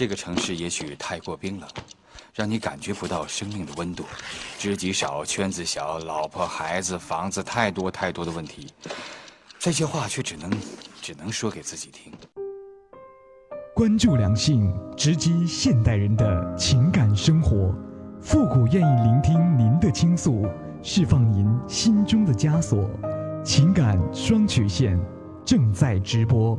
这个城市也许太过冰冷，让你感觉不到生命的温度。知己少，圈子小，老婆孩子房子太多太多的问题，这些话却只能只能说给自己听。关注两性，直击现代人的情感生活。复古愿意聆听您的倾诉，释放您心中的枷锁。情感双曲线正在直播。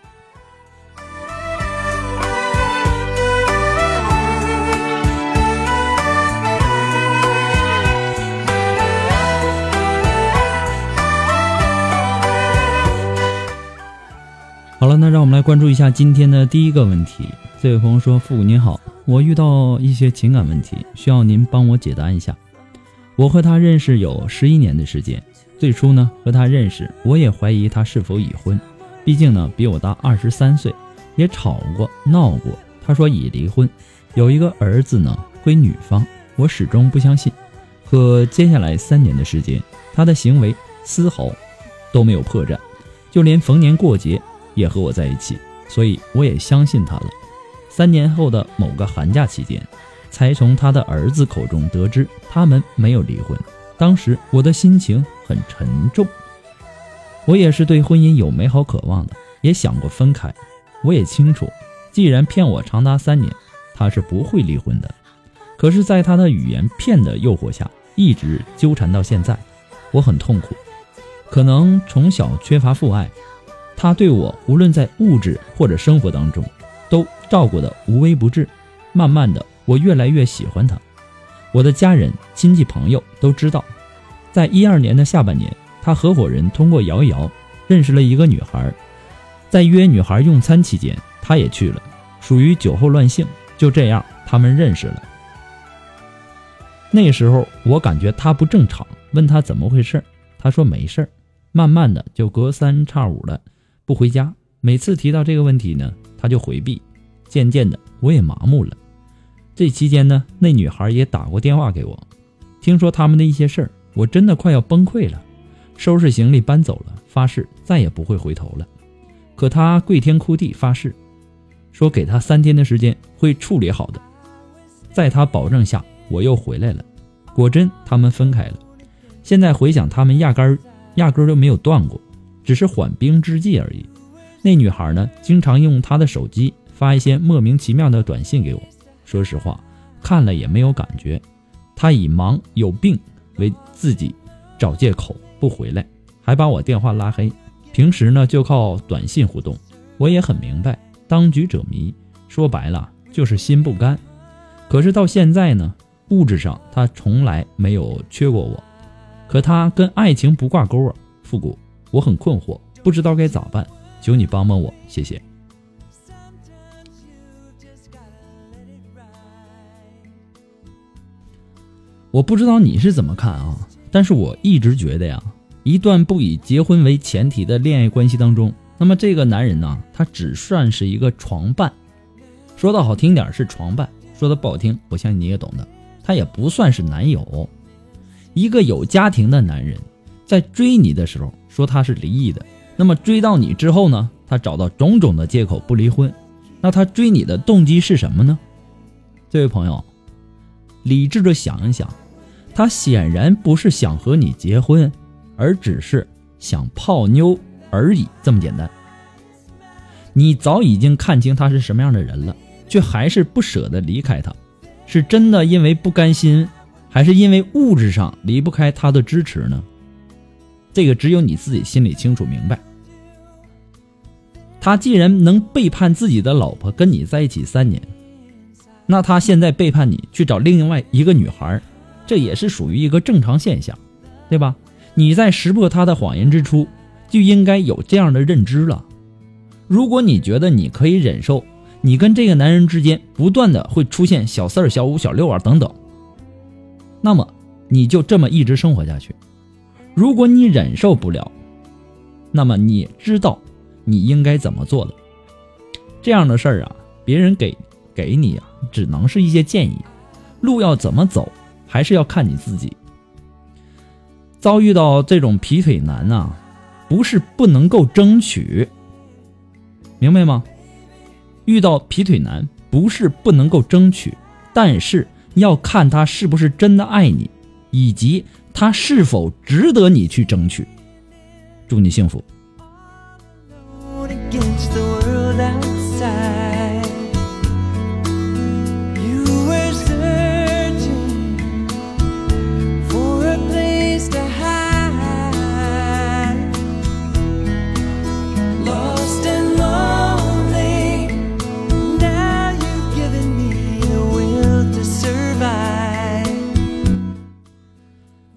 好了，那让我们来关注一下今天的第一个问题。这位朋友说：“父母您好，我遇到一些情感问题，需要您帮我解答一下。我和他认识有十一年的时间，最初呢和他认识，我也怀疑他是否已婚，毕竟呢比我大二十三岁，也吵过闹过。他说已离婚，有一个儿子呢归女方，我始终不相信。可接下来三年的时间，他的行为丝毫都没有破绽，就连逢年过节。”也和我在一起，所以我也相信他了。三年后的某个寒假期间，才从他的儿子口中得知他们没有离婚。当时我的心情很沉重，我也是对婚姻有美好渴望的，也想过分开。我也清楚，既然骗我长达三年，他是不会离婚的。可是，在他的语言骗的诱惑下，一直纠缠到现在，我很痛苦。可能从小缺乏父爱。他对我无论在物质或者生活当中，都照顾得无微不至。慢慢的，我越来越喜欢他。我的家人、亲戚、朋友都知道，在一二年的下半年，他合伙人通过摇一摇认识了一个女孩，在约女孩用餐期间，他也去了，属于酒后乱性。就这样，他们认识了。那时候我感觉他不正常，问他怎么回事，他说没事儿。慢慢的就隔三差五的。不回家，每次提到这个问题呢，他就回避。渐渐的，我也麻木了。这期间呢，那女孩也打过电话给我，听说他们的一些事儿，我真的快要崩溃了，收拾行李搬走了，发誓再也不会回头了。可他跪天哭地发誓，说给他三天的时间会处理好的。在他保证下，我又回来了。果真，他们分开了。现在回想，他们压根儿压根儿都没有断过。只是缓兵之计而已。那女孩呢，经常用他的手机发一些莫名其妙的短信给我。说实话，看了也没有感觉。他以忙有病为自己找借口不回来，还把我电话拉黑。平时呢，就靠短信互动。我也很明白，当局者迷，说白了就是心不甘。可是到现在呢，物质上他从来没有缺过我，可他跟爱情不挂钩啊，复古。我很困惑，不知道该咋办，求你帮帮我，谢谢。我不知道你是怎么看啊，但是我一直觉得呀，一段不以结婚为前提的恋爱关系当中，那么这个男人呢，他只算是一个床伴，说的好听点是床伴，说的不好听，我相信你也懂的。他也不算是男友，一个有家庭的男人，在追你的时候说他是离异的，那么追到你之后呢，他找到种种的借口不离婚，那他追你的动机是什么呢？这位朋友，理智的想一想，他显然不是想和你结婚，而只是想泡妞而已，这么简单。你早已经看清他是什么样的人了，却还是不舍得离开他。是真的因为不甘心，还是因为物质上离不开他的支持呢？这个只有你自己心里清楚明白。他既然能背叛自己的老婆跟你在一起三年，那他现在背叛你去找另外一个女孩，这也是属于一个正常现象，对吧？你在识破他的谎言之初，就应该有这样的认知了。如果你觉得你可以忍受，你跟这个男人之间不断的会出现小四儿、小五、小六啊等等，那么你就这么一直生活下去。如果你忍受不了，那么你知道你应该怎么做了。这样的事儿啊，别人给给你啊，只能是一些建议，路要怎么走，还是要看你自己。遭遇到这种劈腿男呐，不是不能够争取，明白吗？遇到劈腿男不是不能够争取，但是要看他是不是真的爱你，以及他是否值得你去争取。祝你幸福。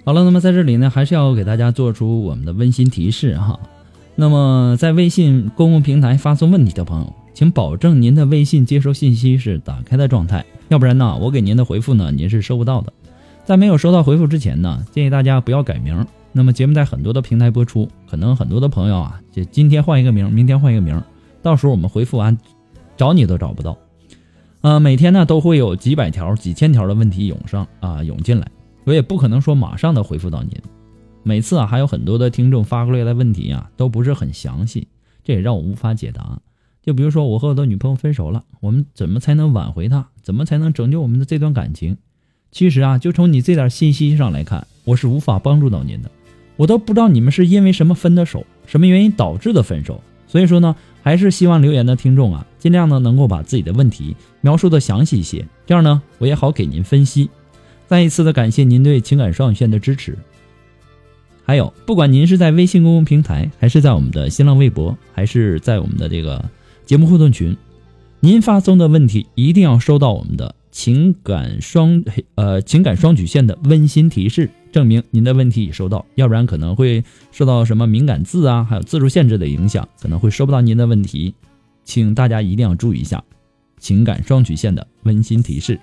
好了，那么在这里呢，还是要给大家做出我们的温馨提示哈。那么在微信公共平台发送问题的朋友，请保证您的微信接收信息是打开的状态，要不然呢，我给您的回复呢，您是收不到的。在没有收到回复之前呢，建议大家不要改名。那么节目在很多的平台播出，可能很多的朋友啊，就今天换一个名，明天换一个名，到时候我们回复完，找你都找不到。呃，每天呢都会有几百条、几千条的问题涌上啊，涌进来。我也不可能说马上的回复到您，每次啊还有很多的听众发过来的问题啊都不是很详细，这也让我无法解答。就比如说我和我的女朋友分手了，我们怎么才能挽回她？怎么才能拯救我们的这段感情？其实啊，就从你这点信息上来看，我是无法帮助到您的。我都不知道你们是因为什么分的手，什么原因导致的分手。所以说呢，还是希望留言的听众啊，尽量呢能够把自己的问题描述的详细一些，这样呢我也好给您分析。再一次的感谢您对情感双语线的支持。还有，不管您是在微信公共平台，还是在我们的新浪微博，还是在我们的这个节目互动群，您发送的问题一定要收到我们的情感双 呃情感双曲线的温馨提示，证明您的问题已收到，要不然可能会受到什么敏感字啊，还有字数限制的影响，可能会收不到您的问题，请大家一定要注意一下情感双曲线的温馨提示。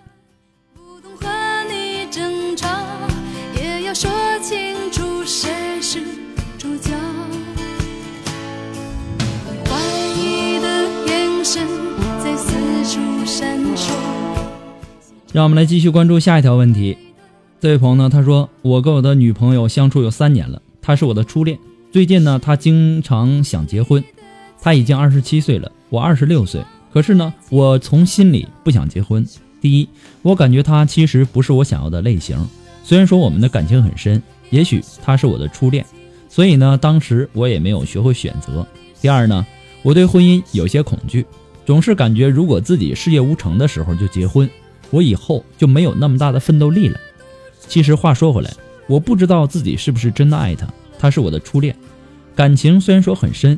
让我们来继续关注下一条问题。这位朋友呢，他说：“我跟我的女朋友相处有三年了，她是我的初恋。最近呢，她经常想结婚。她已经二十七岁了，我二十六岁。可是呢，我从心里不想结婚。第一，我感觉她其实不是我想要的类型。虽然说我们的感情很深，也许她是我的初恋，所以呢，当时我也没有学会选择。第二呢，我对婚姻有些恐惧，总是感觉如果自己事业无成的时候就结婚。”我以后就没有那么大的奋斗力了。其实话说回来，我不知道自己是不是真的爱他，他是我的初恋，感情虽然说很深，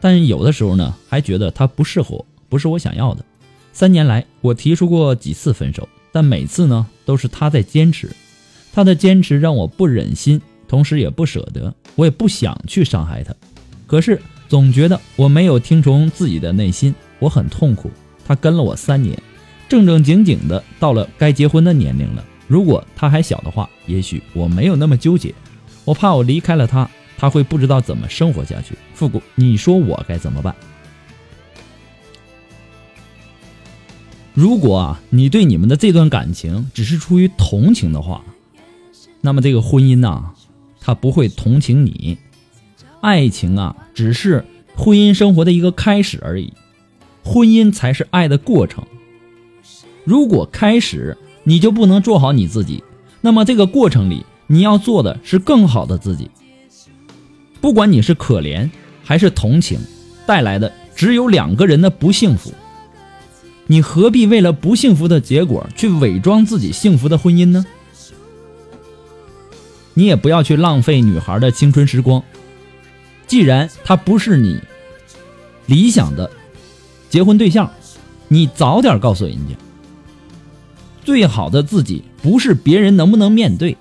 但有的时候呢，还觉得他不适合我，不是我想要的。三年来，我提出过几次分手，但每次呢，都是他在坚持。他的坚持让我不忍心，同时也不舍得，我也不想去伤害他。可是总觉得我没有听从自己的内心，我很痛苦。他跟了我三年。正正经经的到了该结婚的年龄了。如果他还小的话，也许我没有那么纠结。我怕我离开了他，他会不知道怎么生活下去。复古，你说我该怎么办？如果啊，你对你们的这段感情只是出于同情的话，那么这个婚姻呐，他不会同情你。爱情啊，只是婚姻生活的一个开始而已，婚姻才是爱的过程。如果开始你就不能做好你自己，那么这个过程里你要做的是更好的自己。不管你是可怜还是同情，带来的只有两个人的不幸福。你何必为了不幸福的结果去伪装自己幸福的婚姻呢？你也不要去浪费女孩的青春时光。既然她不是你理想的结婚对象，你早点告诉人家。最好的自己不是别人能不能面对，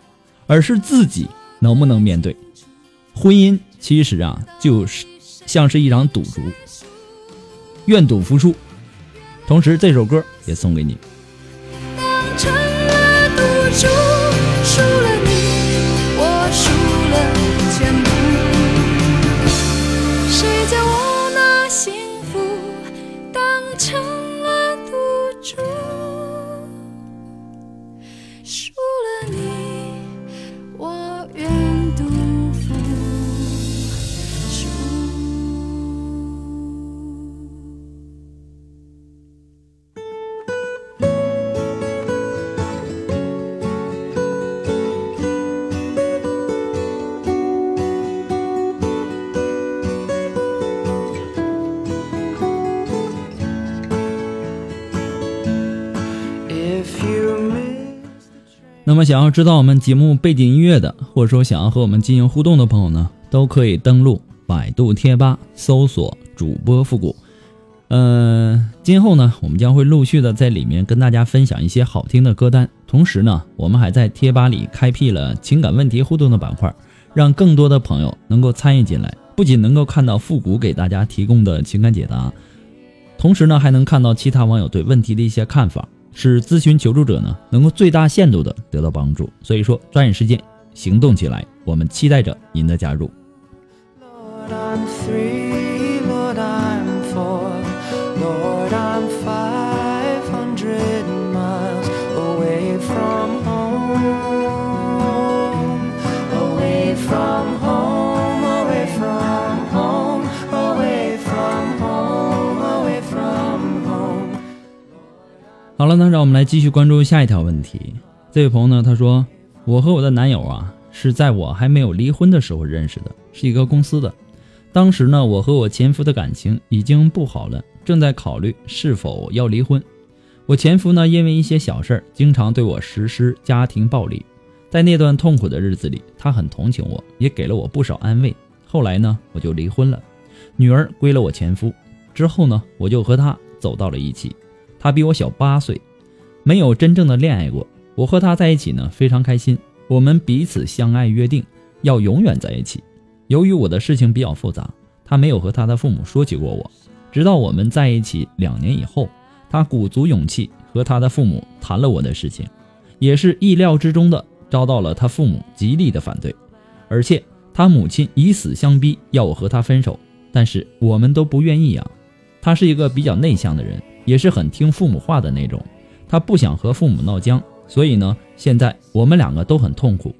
而是自己能不能面对。婚姻其实啊，就是像是一场赌注，愿赌服输。同时，这首歌也送给你。那么，想要知道我们节目背景音乐的，或者说想要和我们进行互动的朋友呢，都可以登录百度贴吧搜索主播复古。呃，今后呢，我们将会陆续的在里面跟大家分享一些好听的歌单，同时呢，我们还在贴吧里开辟了情感问题互动的板块，让更多的朋友能够参与进来，不仅能够看到复古给大家提供的情感解答，同时呢，还能看到其他网友对问题的一些看法，使咨询求助者呢能够最大限度的得到帮助。所以说，抓紧时间行动起来，我们期待着您的加入。好了，那让我们来继续关注下一条问题。这位朋友呢，他说：“我和我的男友啊，是在我还没有离婚的时候认识的，是一个公司的。当时呢，我和我前夫的感情已经不好了，正在考虑是否要离婚。我前夫呢，因为一些小事儿，经常对我实施家庭暴力。在那段痛苦的日子里，他很同情我，也给了我不少安慰。后来呢，我就离婚了，女儿归了我前夫。之后呢，我就和他走到了一起。他比我小八岁，没有真正的恋爱过。我和他在一起呢，非常开心。我们彼此相爱，约定要永远在一起。由于我的事情比较复杂，他没有和他的父母说起过我。直到我们在一起两年以后，他鼓足勇气和他的父母谈了我的事情，也是意料之中的遭到了他父母极力的反对，而且他母亲以死相逼要我和他分手，但是我们都不愿意呀、他是一个比较内向的人，也是很听父母话的那种。他不想和父母闹僵，所以呢，现在我们两个都很痛苦。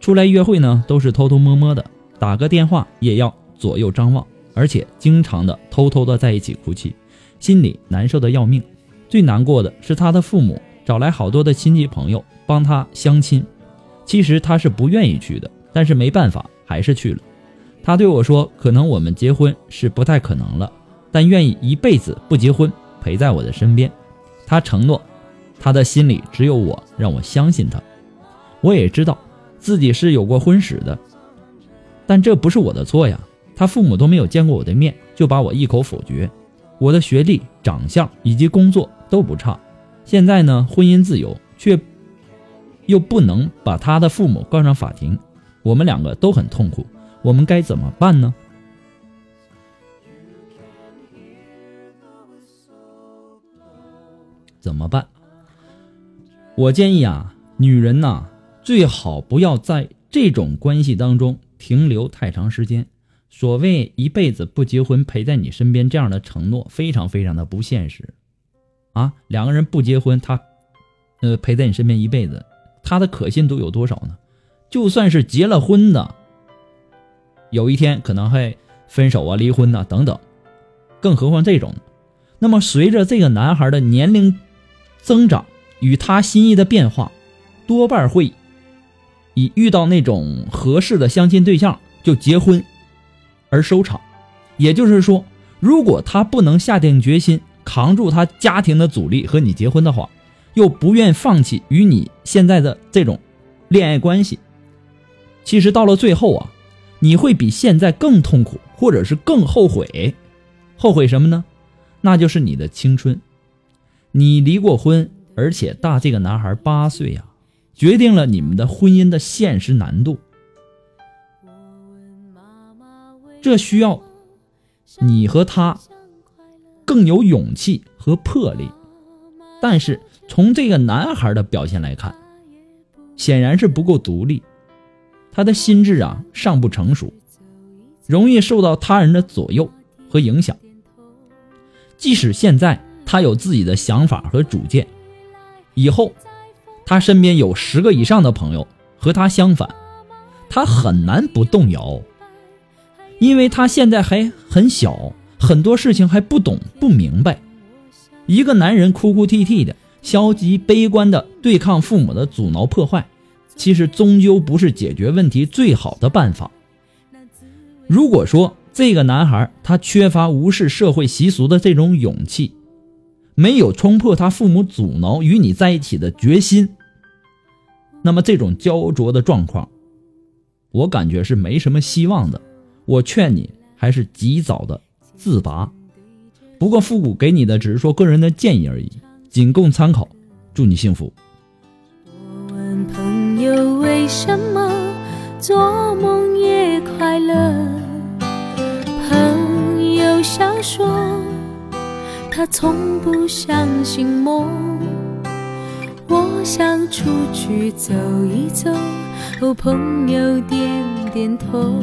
出来约会呢，都是偷偷摸摸的，打个电话也要左右张望，而且经常的偷偷的在一起哭泣，心里难受的要命。最难过的是他的父母找来好多的亲戚朋友帮他相亲，其实他是不愿意去的，但是没办法，还是去了。他对我说：“可能我们结婚是不太可能了，但愿意一辈子不结婚，陪在我的身边。”他承诺，他的心里只有我，让我相信他。我也知道自己是有过婚史的，但这不是我的错呀。他父母都没有见过我的面，就把我一口否决。我的学历、长相以及工作都不差，现在呢，婚姻自由，却又不能把他的父母告上法庭，我们两个都很痛苦，我们该怎么办呢？怎么办？我建议啊，女人呐、最好不要在这种关系当中停留太长时间。所谓一辈子不结婚陪在你身边这样的承诺，非常非常的不现实，啊，两个人不结婚，他呃陪在你身边一辈子，他的可信度有多少呢？就算是结了婚的，有一天可能会分手啊、离婚呐、等等，更何况这种？那么随着这个男孩的年龄增长与他心意的变化，多半会以遇到那种合适的相亲对象就结婚而收场。也就是说，如果他不能下定决心扛住他家庭的阻力和你结婚的话，又不愿放弃与你现在的这种恋爱关系，其实到了最后啊，你会比现在更痛苦，或者是更后悔。后悔什么呢？那就是你的青春。你离过婚，而且大这个男孩八岁呀、决定了你们的婚姻的现实难度。这需要你和他更有勇气和魄力。但是从这个男孩的表现来看，显然是不够独立，他的心智啊尚不成熟，容易受到他人的左右和影响。即使现在他有自己的想法和主见，以后他身边有十个以上的朋友和他相反，他很难不动摇，因为他现在还很小，很多事情还不懂不明白。一个男人哭哭啼啼的、消极悲观的对抗父母的阻挠破坏，其实终究不是解决问题最好的办法。如果说这个男孩他缺乏无视社会习俗的这种勇气，没有冲破他父母阻挠与你在一起的决心，那么这种焦灼的状况，我感觉是没什么希望的。我劝你还是及早的自拔。不过复古给你的只是说个人的建议而已，仅供参考。祝你幸福。我问朋友为什么做梦也快乐，朋友笑说他从不相信梦。我想出去走一走，哦，朋友点点头。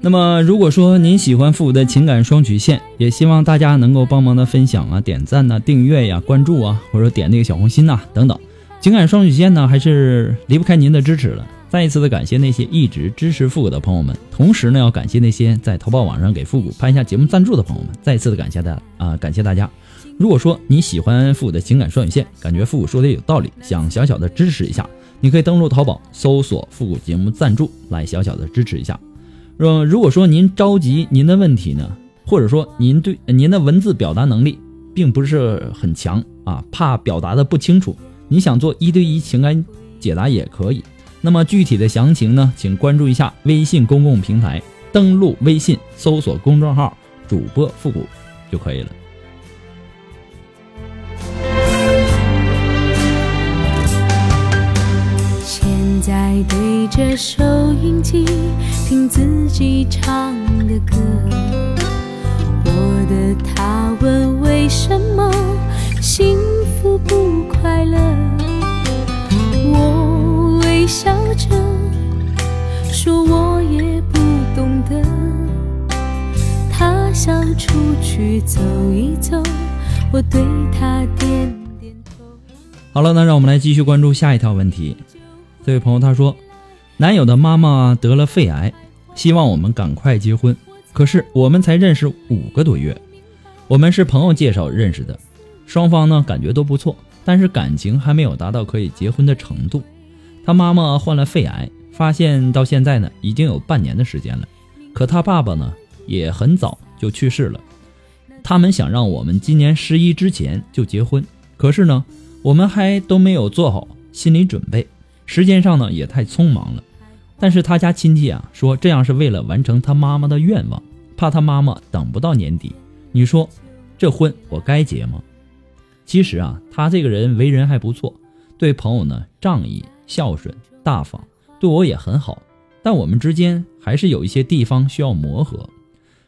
那么，如果说您喜欢复古的情感双曲线，也希望大家能够帮忙的分享啊、点赞呐、订阅呀、关注啊，或者点那个小红心呐、等等。情感双曲线呢，还是离不开您的支持了。再一次的感谢那些一直支持复古的朋友们，同时呢，要感谢那些在淘宝网上给复古拍下节目赞助的朋友们。再一次的感谢大家啊、感谢大家。如果说你喜欢复古的情感双语线，感觉复古说的有道理，想小小的支持一下，你可以登录淘宝搜索“复古节目赞助”来小小的支持一下。呃，如果说您着急您的问题呢，或者说您对您的文字表达能力并不是很强啊，怕表达的不清楚，你想做一对一情感解答也可以。那么具体的详情呢，请关注一下微信公共平台，登录微信搜索公众号“主播复古”就可以了。现在对着收音机听自己唱的歌，我的他问为什么幸福不快乐，笑着说我也不懂得，他想出去走一走，我对他点点头。好了，那让我们来继续关注下一条问题。这位朋友他说，男友的妈妈得了肺癌，希望我们赶快结婚。可是我们才认识五个多月，我们是朋友介绍认识的，双方呢感觉都不错，但是感情还没有达到可以结婚的程度。他妈妈患了肺癌，发现到现在呢已经有半年的时间了，可他爸爸呢也很早就去世了。他们想让我们今年十一之前就结婚，可是呢我们还都没有做好心理准备。时间上呢也太匆忙了，但是他家亲戚啊说这样是为了完成他妈妈的愿望，怕他妈妈等不到年底。你说这婚我该结吗？其实啊，他这个人为人还不错，对朋友呢仗义、孝顺、大方，对我也很好。但我们之间还是有一些地方需要磨合。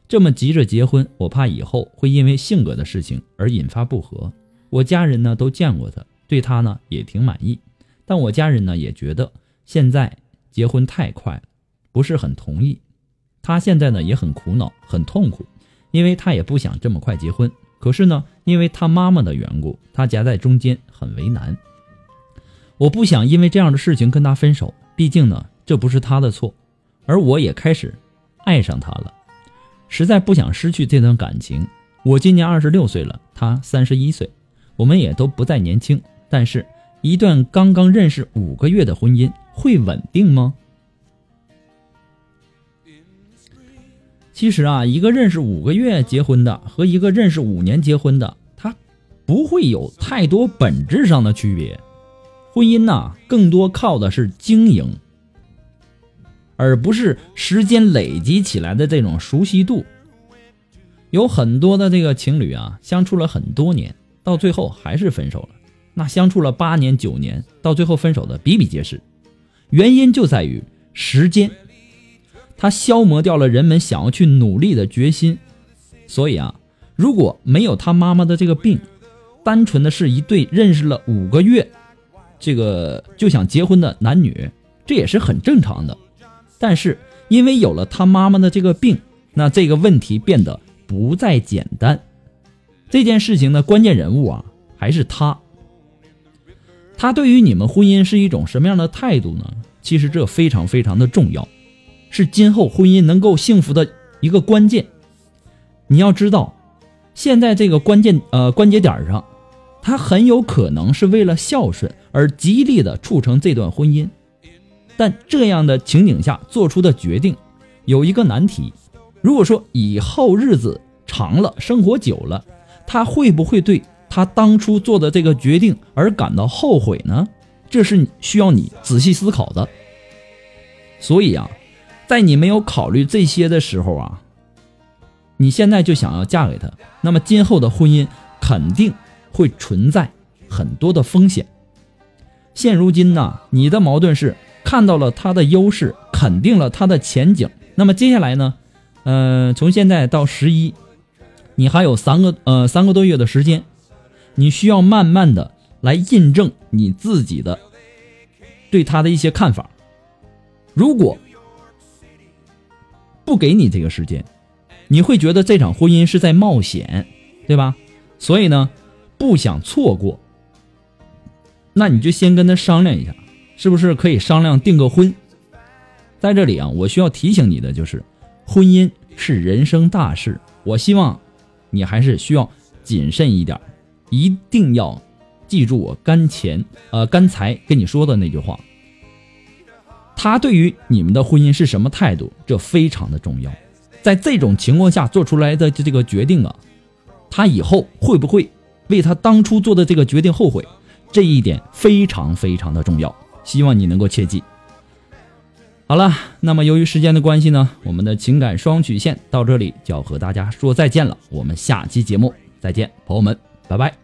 这么急着结婚，我怕以后会因为性格的事情而引发不和。我家人呢都见过他，对他呢也挺满意。但我家人呢也觉得现在结婚太快了，不是很同意。他现在呢也很苦恼，很痛苦，因为他也不想这么快结婚，可是呢，因为他妈妈的缘故，他夹在中间很为难。我不想因为这样的事情跟他分手，毕竟呢，这不是他的错，而我也开始爱上他了，实在不想失去这段感情。我今年二十六岁了，他三十一岁，我们也都不再年轻，但是，一段刚刚认识五个月的婚姻会稳定吗？其实啊，一个认识五个月结婚的和一个认识五年结婚的，他不会有太多本质上的区别。婚姻呐，更多靠的是经营，而不是时间累积起来的这种熟悉度。有很多的这个情侣啊，相处了很多年，到最后还是分手了。那相处了八年、九年，到最后分手的比比皆是。原因就在于时间，它消磨掉了人们想要去努力的决心。所以啊，如果没有他妈妈的这个病，单纯的是一对认识了五个月。这个就想结婚的男女，这也是很正常的。但是因为有了他妈妈的这个病，那这个问题变得不再简单。这件事情的关键人物啊，还是他。他对于你们婚姻是一种什么样的态度呢？其实这非常非常的重要，是今后婚姻能够幸福的一个关键。你要知道，现在这个关键呃关节点上。他很有可能是为了孝顺而极力的促成这段婚姻，但这样的情景下做出的决定有一个难题：如果说以后日子长了，生活久了，他会不会对他当初做的这个决定而感到后悔呢？这是需要你仔细思考的。所以啊，在你没有考虑这些的时候啊，你现在就想要嫁给他，那么今后的婚姻肯定。会存在很多的风险。现如今呢，你的矛盾是看到了他的优势，肯定了他的前景。那么接下来呢？呃，从现在到十一，你还有三个呃三个多月的时间，你需要慢慢的来印证你自己的对他的一些看法。如果不给你这个时间，你会觉得这场婚姻是在冒险，对吧？所以呢？不想错过，那你就先跟他商量一下，是不是可以商量订个婚？在这里啊，我需要提醒你的就是，婚姻是人生大事，我希望你还是需要谨慎一点，一定要记住我刚前呃刚才跟你说的那句话。他对于你们的婚姻是什么态度，这非常的重要。在这种情况下做出来的这个决定啊，他以后会不会？为他当初做的这个决定后悔，这一点非常非常的重要，希望你能够切记。好了，那么由于时间的关系呢，我们的情感双曲线到这里就要和大家说再见了，我们下期节目再见，朋友们，拜拜。